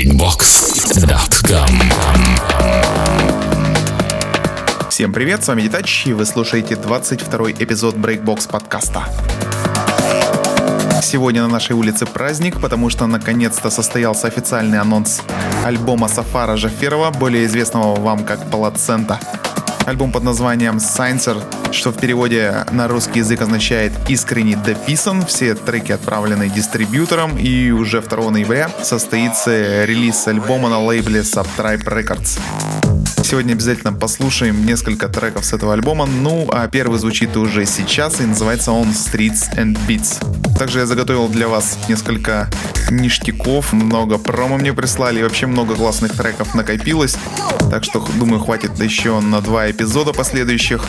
breakbox.com Всем привет, с вами Детач, и вы слушаете 22 эпизод Breakbox подкаста. Сегодня на нашей улице праздник, потому что наконец-то состоялся официальный анонс альбома Сафара Жаферова, более известного вам как Плацента. Альбом под названием Sciencer, что в переводе на русский язык означает «искренне дописан». Все треки отправлены дистрибьютором, и уже 2 ноября состоится релиз альбома на лейбле Subtribe Records. Сегодня обязательно послушаем несколько треков с этого альбома. Ну, а первый звучит уже сейчас и называется он Streets and Beats. Также я заготовил для вас несколько ништяков, много промо мне прислали, и вообще много классных треков накопилось. Так что, думаю, хватит еще на два эпизода последующих.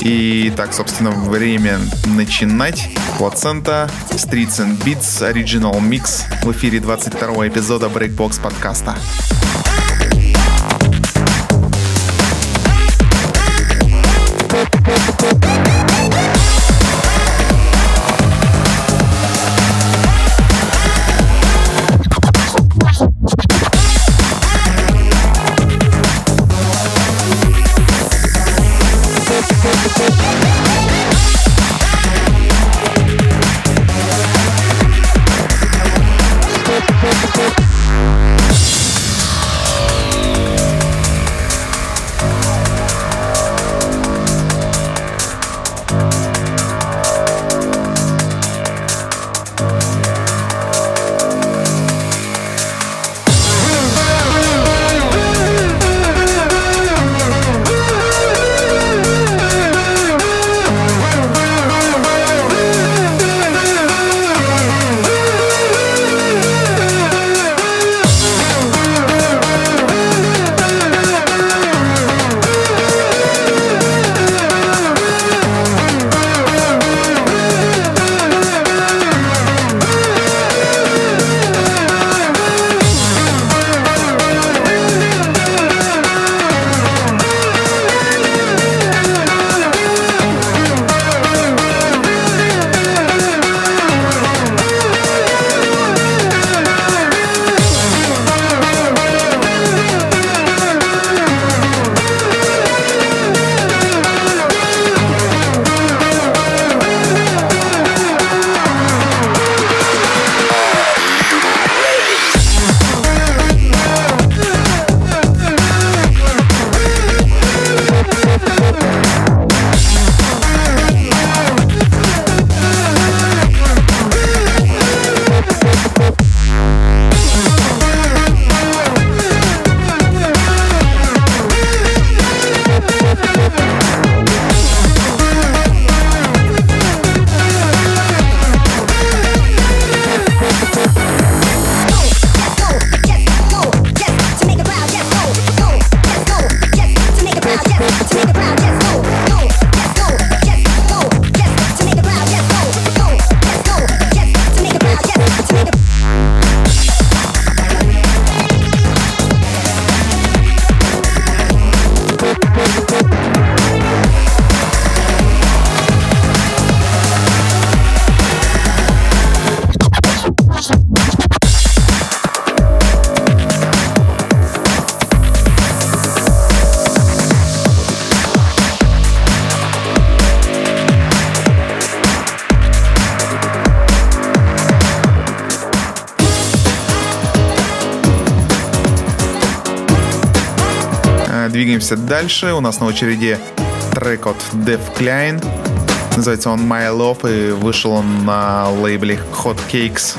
И так, собственно, время начинать. Плацента, Streets and Beats, Original Mix в эфире 22 эпизода Breakbox подкаста. Двигаемся дальше. У нас на очереди трек от Def Klein. Называется он My Love и вышел он на лейбле Hot Cakes.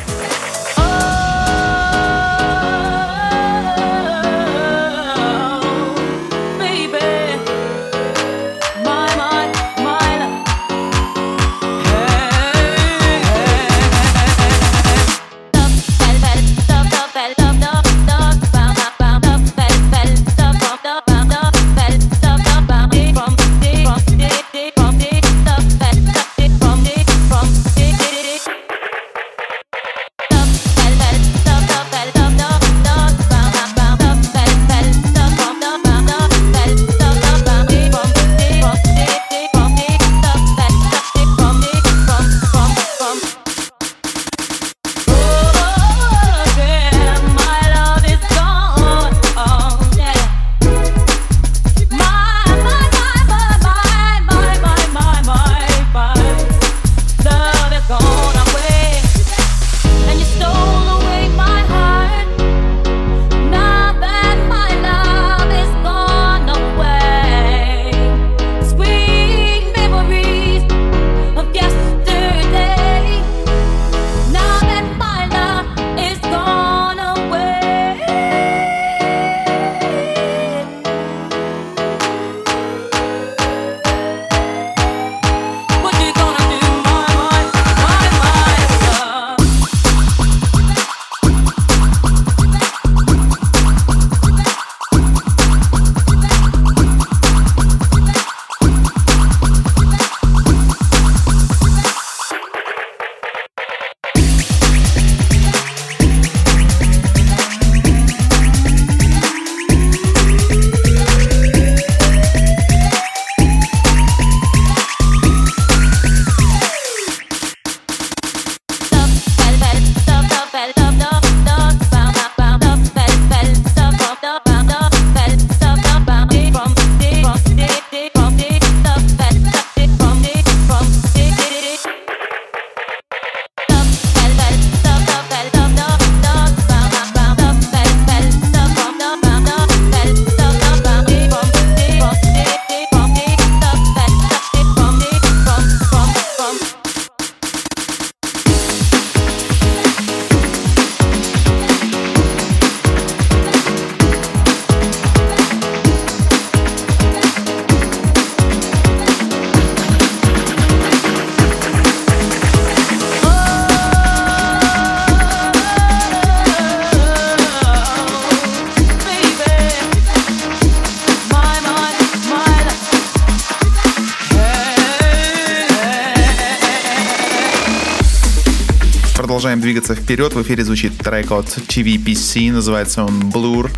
Продолжаем двигаться вперед. В эфире звучит трек от TVPC, называется он Blur.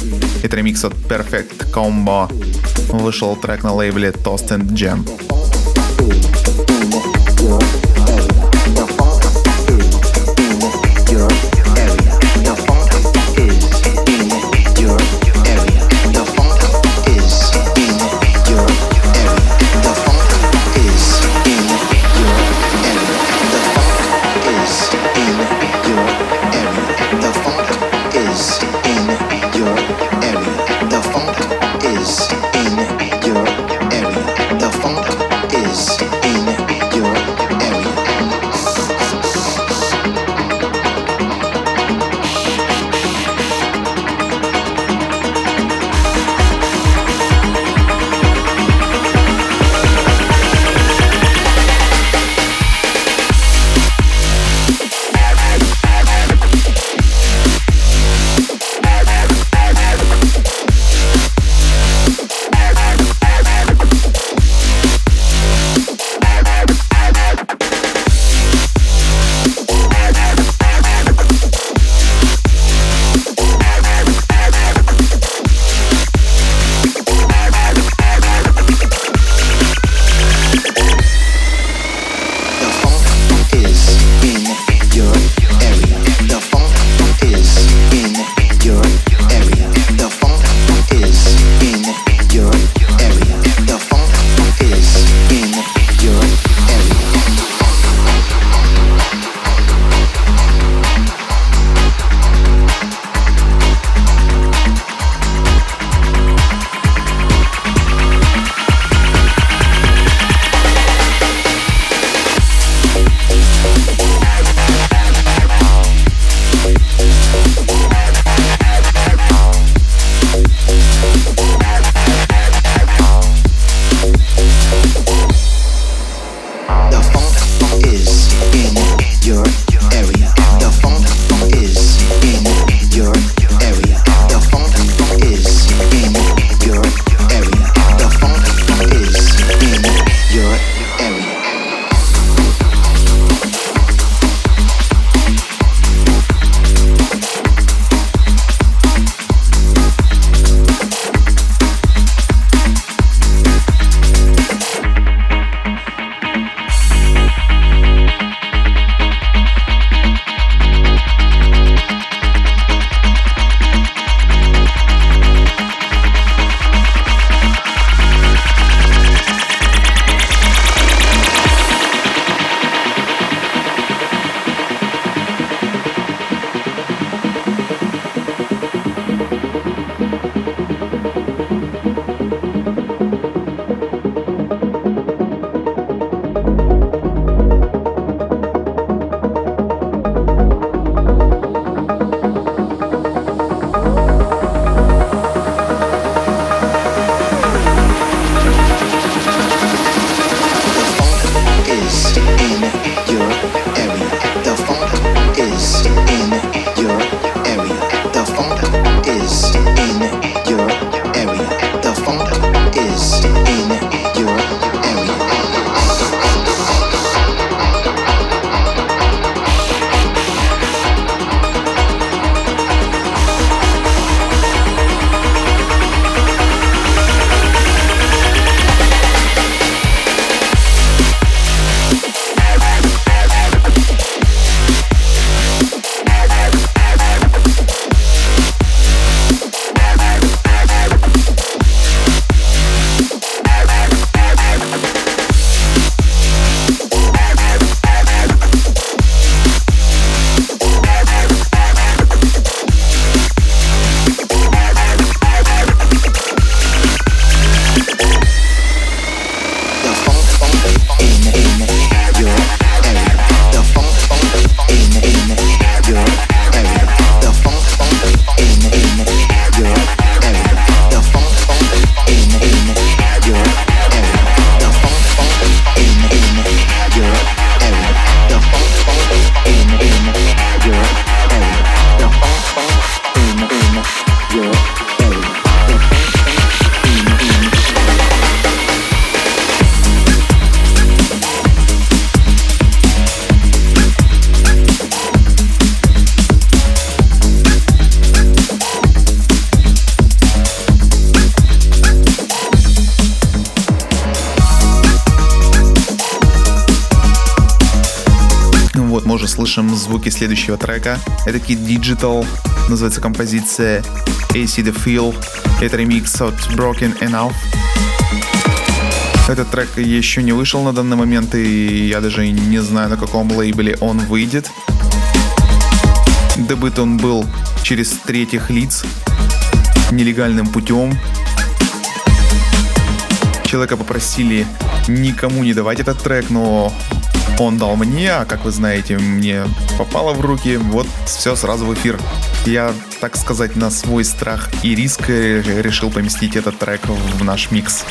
Это ремикс от Perfect Combo. Вышел трек на лейбле Toast and Jam. Следующего трека. Это Kid Digital, называется композиция AC The Feel. Это ремикс от Broken Enough. Этот трек еще не вышел на данный момент, и я даже не знаю, на каком лейбле он выйдет. Добыт он был через третьих лиц, нелегальным путем. Человека попросили никому не давать этот трек, но он дал мне, а как вы знаете, мне попало в руки, вот все сразу в эфир. Я, так сказать, на свой страх и риск решил поместить этот трек в наш микс.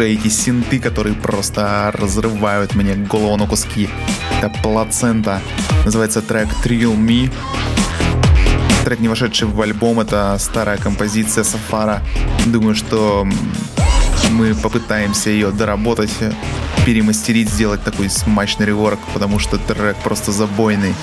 Уже эти синты, которые просто разрывают мне голову на куски. Это плацента. Называется трек Thrill Me. Трек, не вошедший в альбом, это старая композиция Сафара. Думаю, что Мы попытаемся ее доработать, перемастерить, сделать такой смачный реворк, потому что трек просто забойный.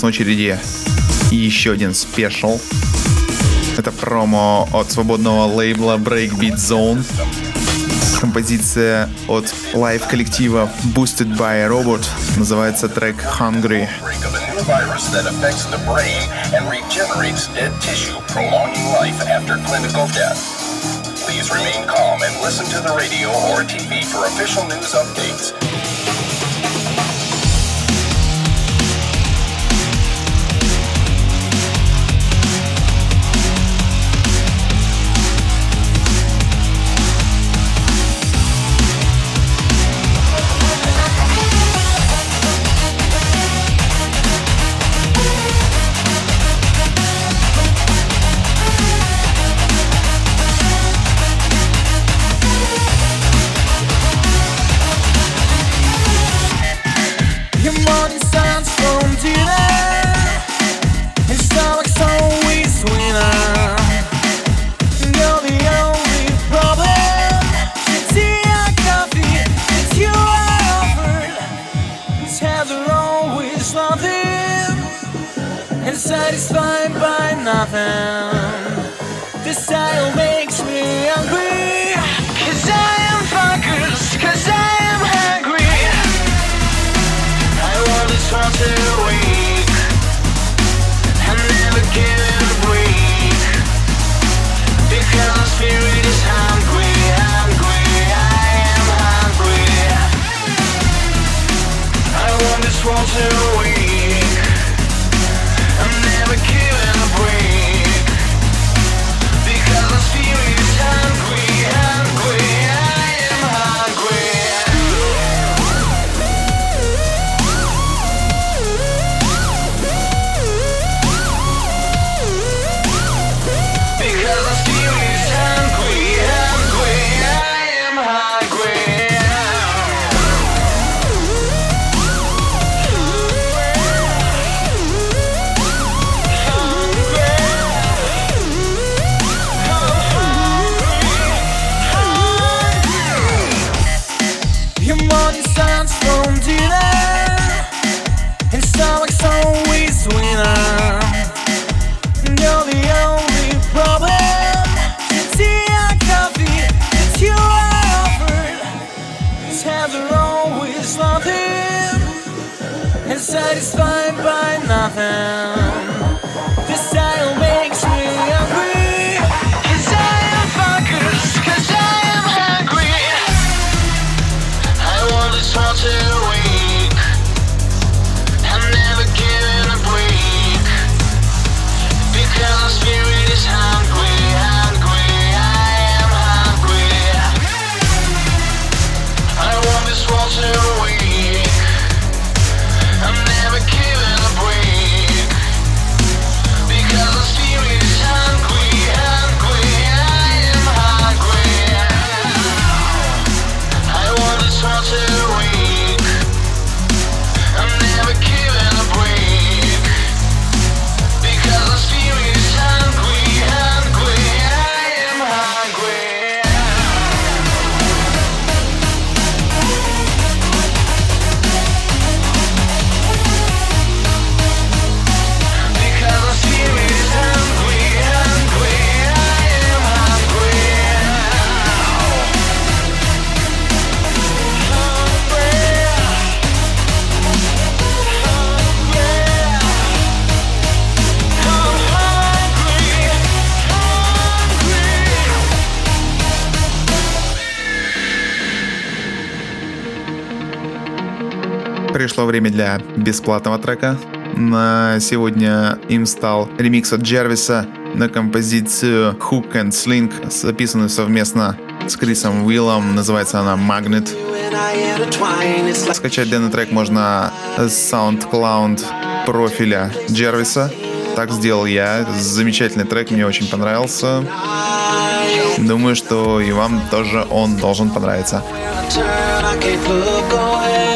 Нас на очереди еще один спешл. Это промо от свободного лейбла Breakbeat Zone. Композиция от лайв-коллектива Boosted by Robot. Называется трек Hungry. virus that affects the brain and regenerates dead tissue, prolonging life after clinical death. Please remain calm and listen to the radio or TV for official news updates. too weak. I'm never kidding. время для бесплатного трека. На сегодня им стал ремикс от Джервиса на композицию Hook and Sling, записанную совместно с Крисом Уиллом. Называется она Magnet. Скачать данный трек можно с SoundCloud профиля Джервиса. Так сделал я. Замечательный трек, мне очень понравился. Думаю, что и вам тоже он должен понравиться. I can't look away.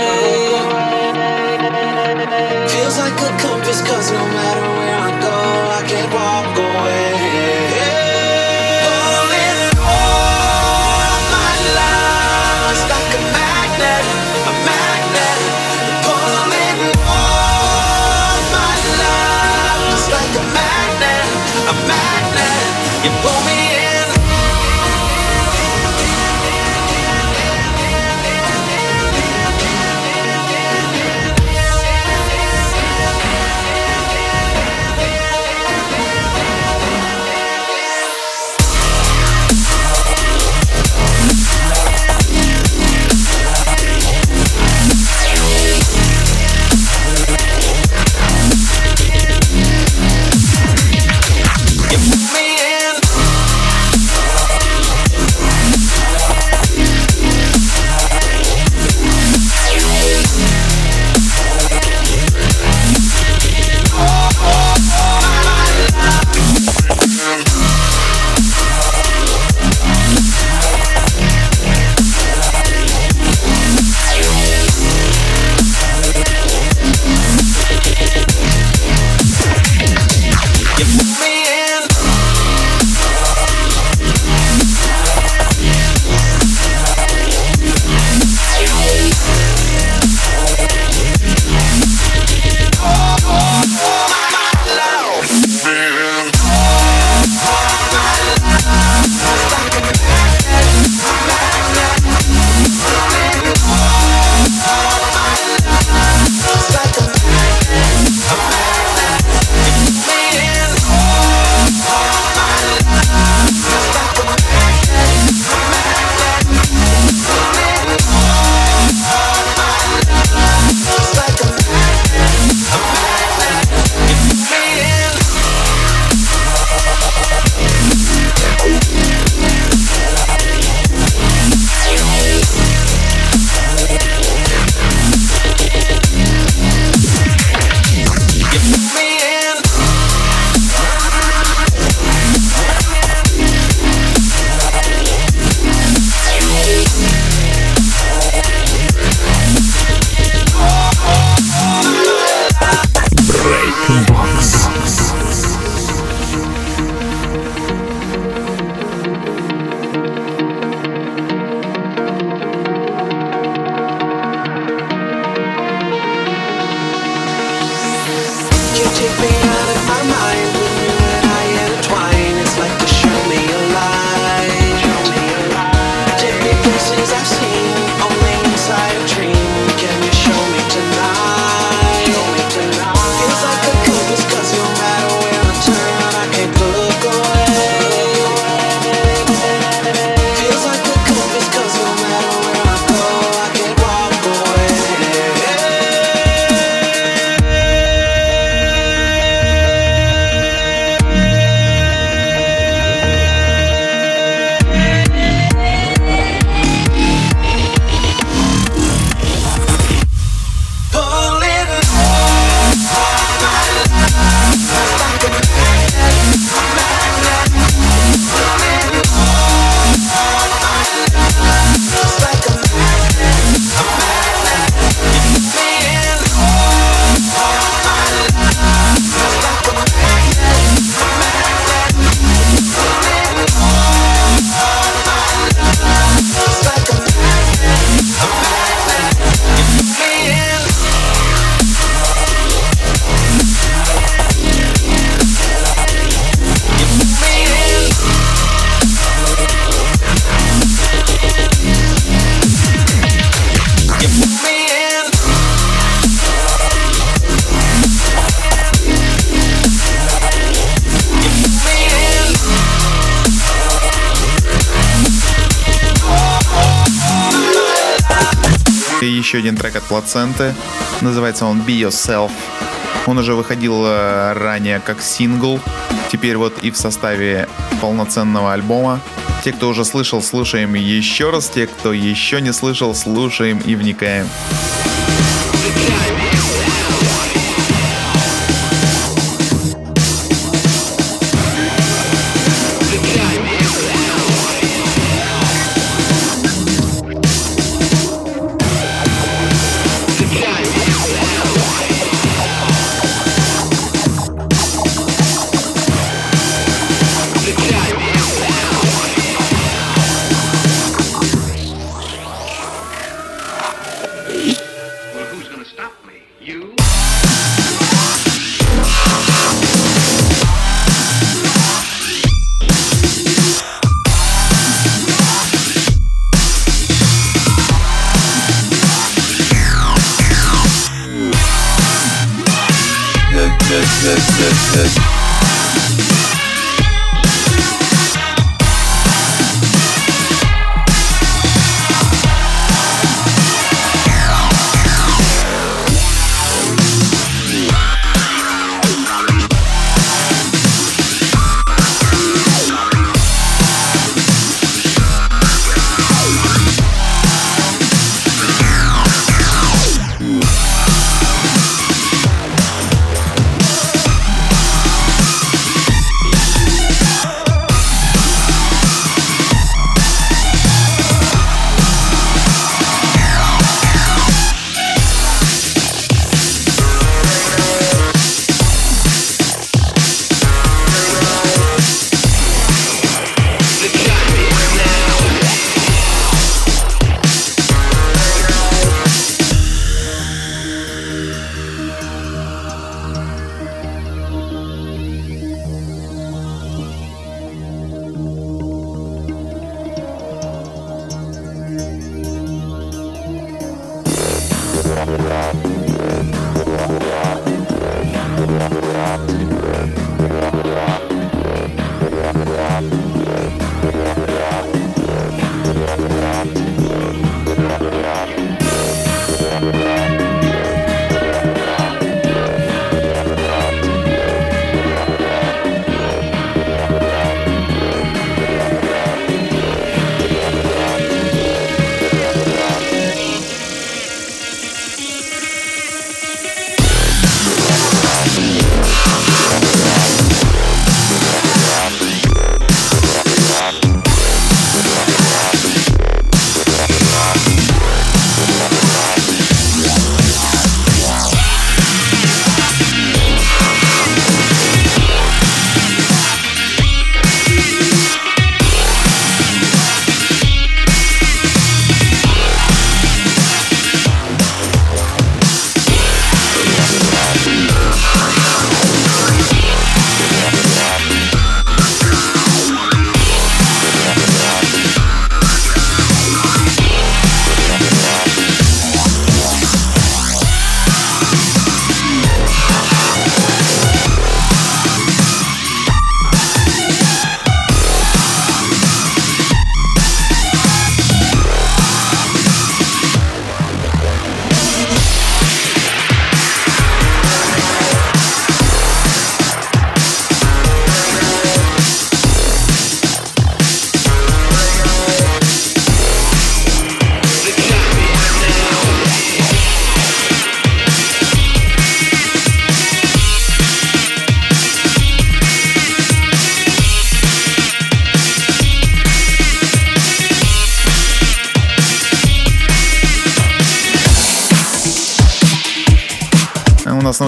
Еще один трек от Плаценты. Называется он Be Yourself. Он уже выходил э, ранее как сингл, теперь вот и в составе полноценного альбома. Те, кто уже слышал, слушаем еще раз. Те, кто еще не слышал, слушаем и вникаем.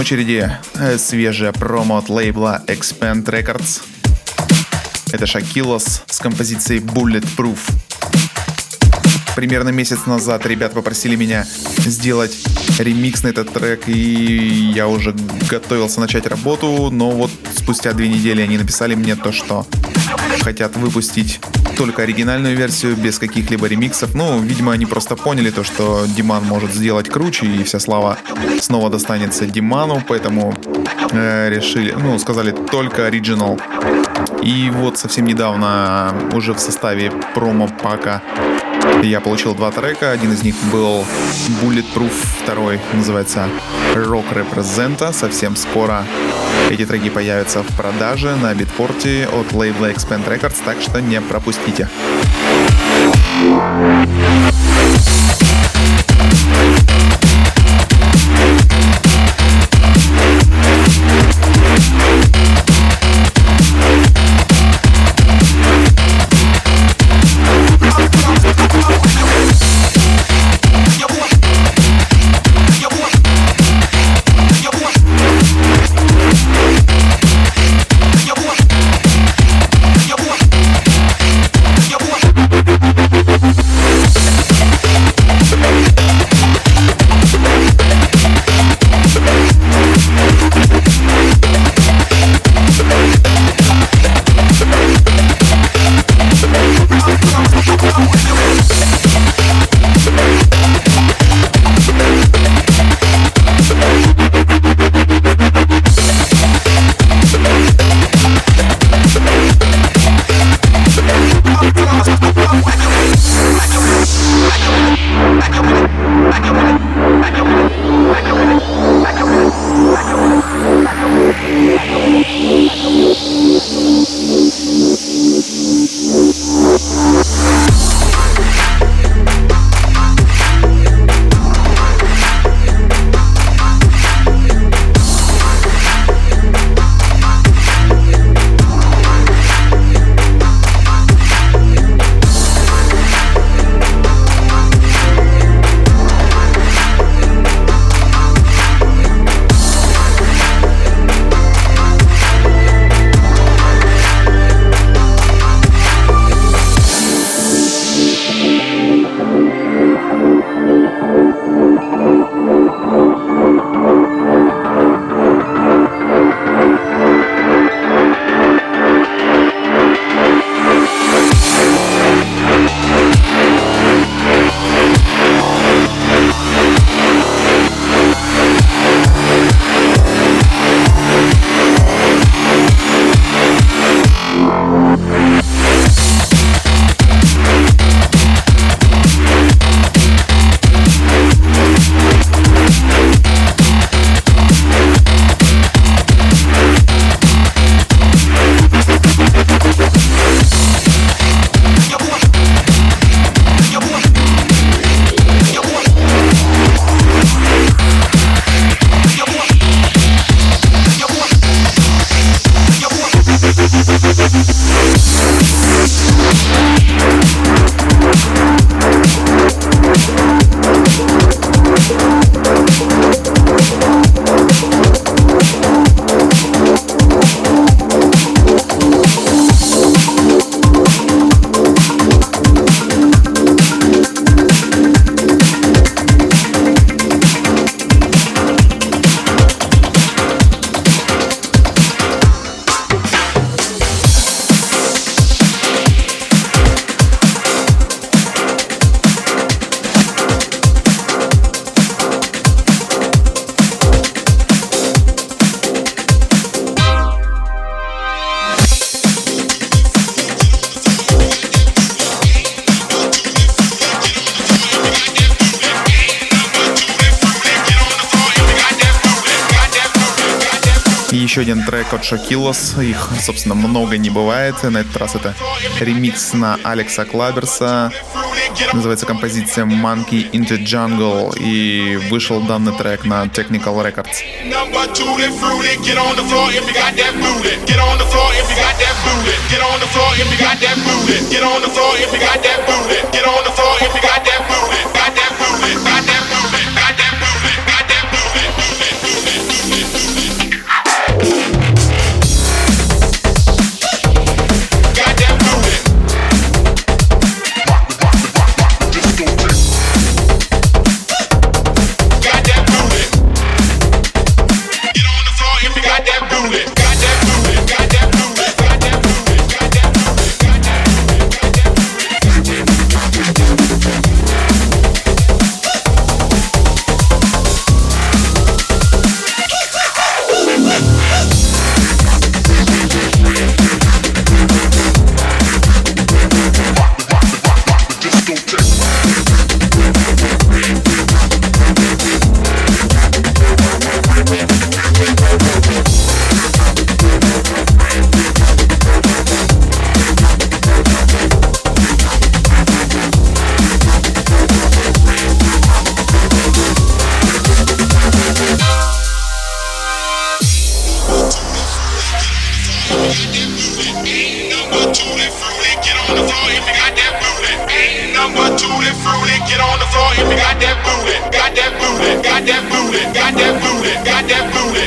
Очереди э, свежая промо от лейбла Expand Records. Это Шакилос с композицией Bulletproof. Примерно месяц назад ребят попросили меня сделать ремикс на этот трек, и я уже готовился начать работу, но вот спустя две недели они написали мне то, что хотят выпустить только оригинальную версию, без каких-либо ремиксов. Ну, видимо, они просто поняли то, что Диман может сделать круче, и вся слава снова достанется Диману, поэтому э, решили, ну, сказали только оригинал. И вот совсем недавно уже в составе промо-пака Я получил два трека. Один из них был Bulletproof, второй называется Rock Representa. Совсем скоро эти треки появятся в продаже на битпорте от лейбла Expand Records, так что не пропустите. еще один трек от Шокилос. Их, собственно, много не бывает. На этот раз это ремикс на Алекса Клаберса. Называется композиция Monkey into Jungle. И вышел данный трек на Technical Records. Get on the floor if you got that booty.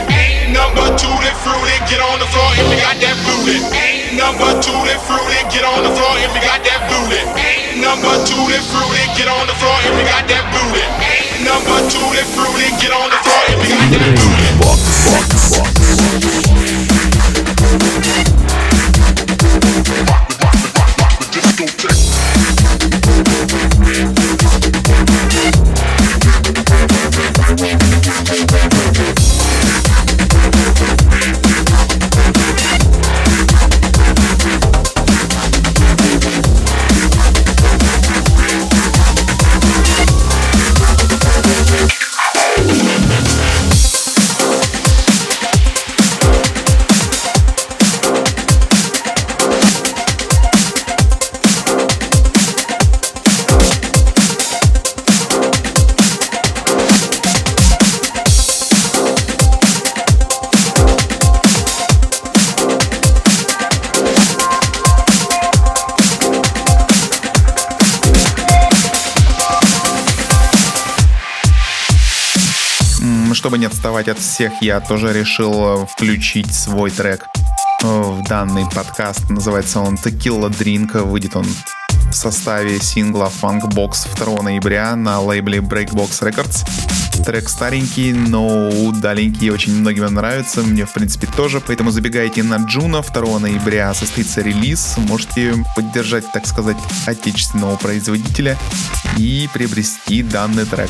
Ain't number two that fruity, get on the floor if you got that booty. Ain't number two that fruity, get on the floor if you got that booty. Ain't number two that fruity, get on the floor if you got that booty. Ain't number two that fruity, get on the floor if you got that booty. Walk, walk, walk. Отставать от всех, я тоже решил включить свой трек в данный подкаст. Называется он Tequila Drink. Выйдет он в составе сингла Funk Box 2 ноября на лейбле Breakbox Records. Трек старенький, но удаленький очень многим нравится. Мне, в принципе, тоже. Поэтому забегайте на Джуна. 2 ноября состоится релиз. Можете поддержать, так сказать, отечественного производителя и приобрести данный трек.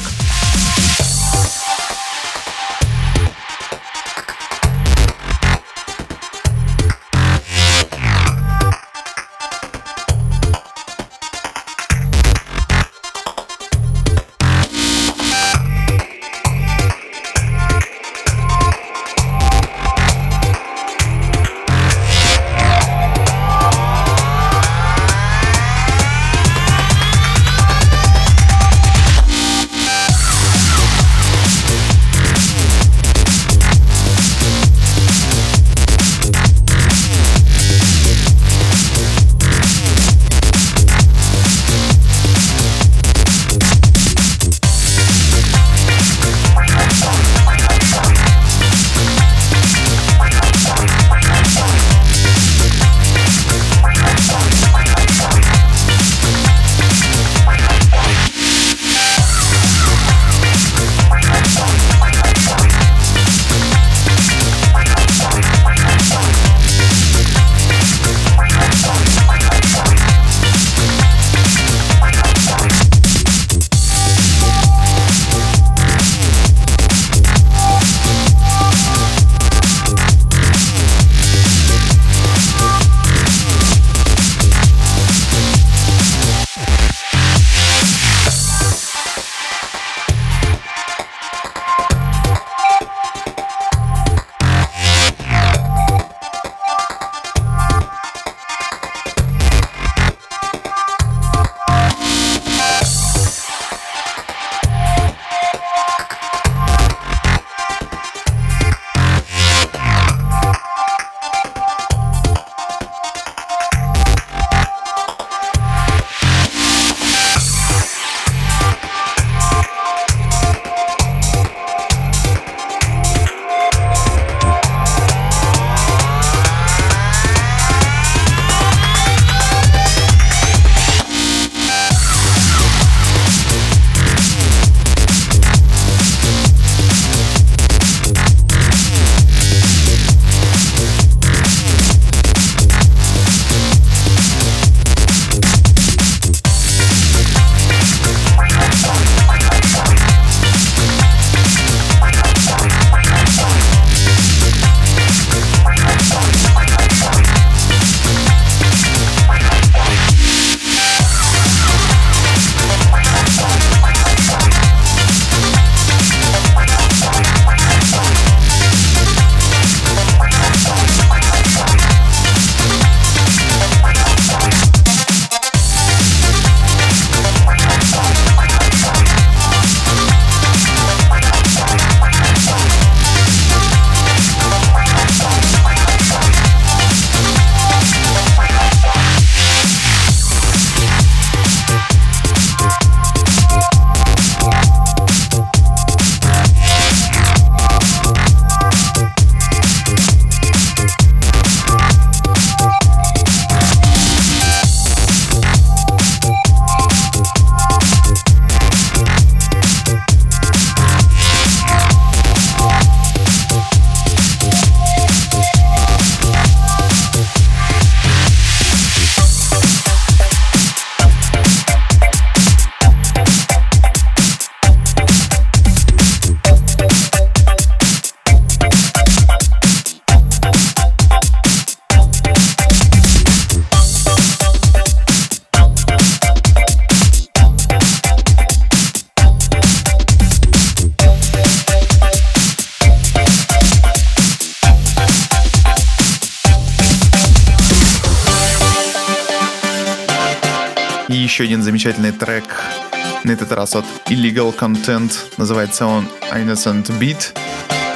Этот раз от Illegal Content, называется он Innocent Beat,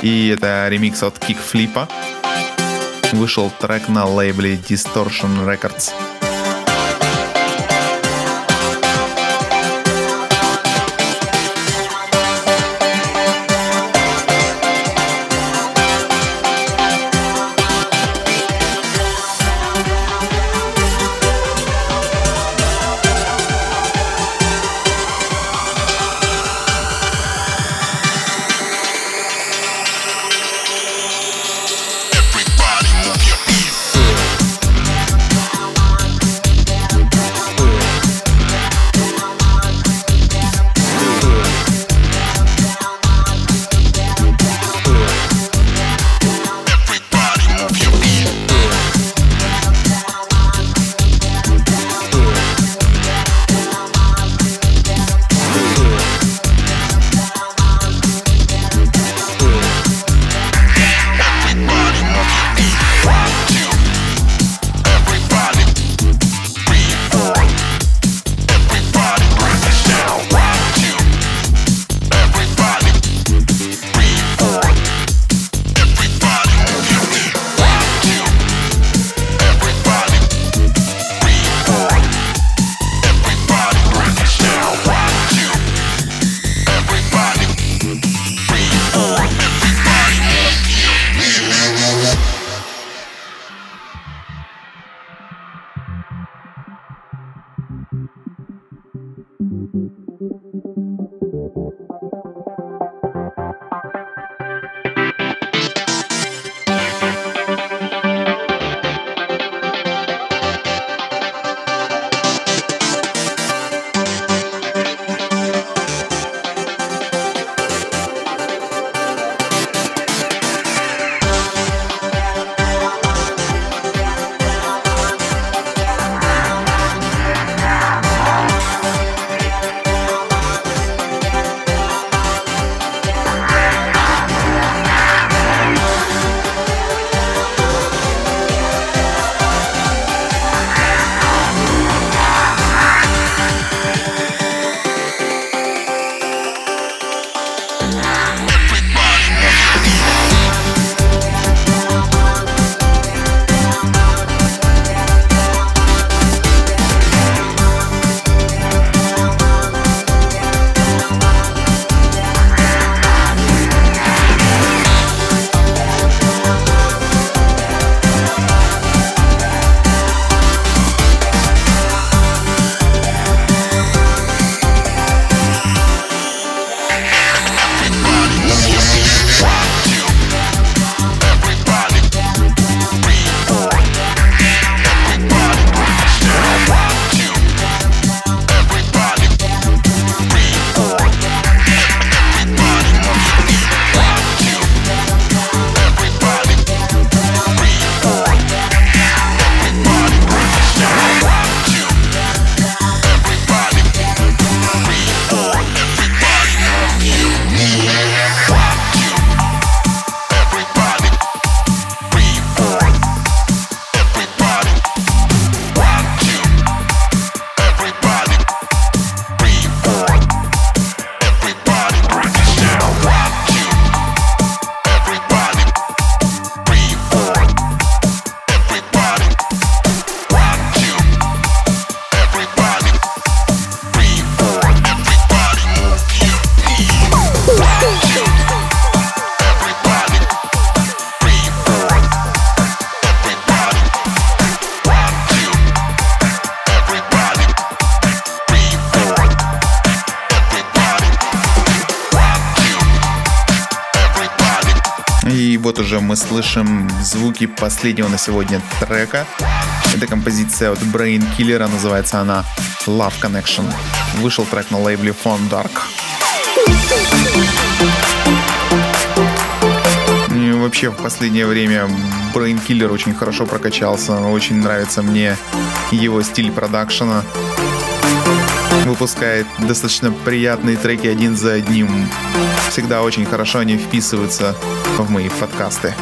и это ремикс от Kickflip. Вышел трек на лейбле Distortion Records. Звуки последнего на сегодня трека. Это композиция от Brain Killer, называется она Love Connection. Вышел трек на лейбле Phone Dark. И вообще в последнее время Brain Killer очень хорошо прокачался. Очень нравится мне его стиль продакшена выпускает достаточно приятные треки один за одним. Всегда очень хорошо они вписываются в мои подкасты.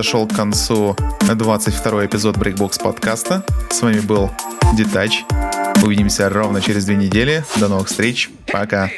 Подошел к концу 22 эпизод Breakbox подкаста. С вами был Детач. Увидимся ровно через две недели. До новых встреч. Пока.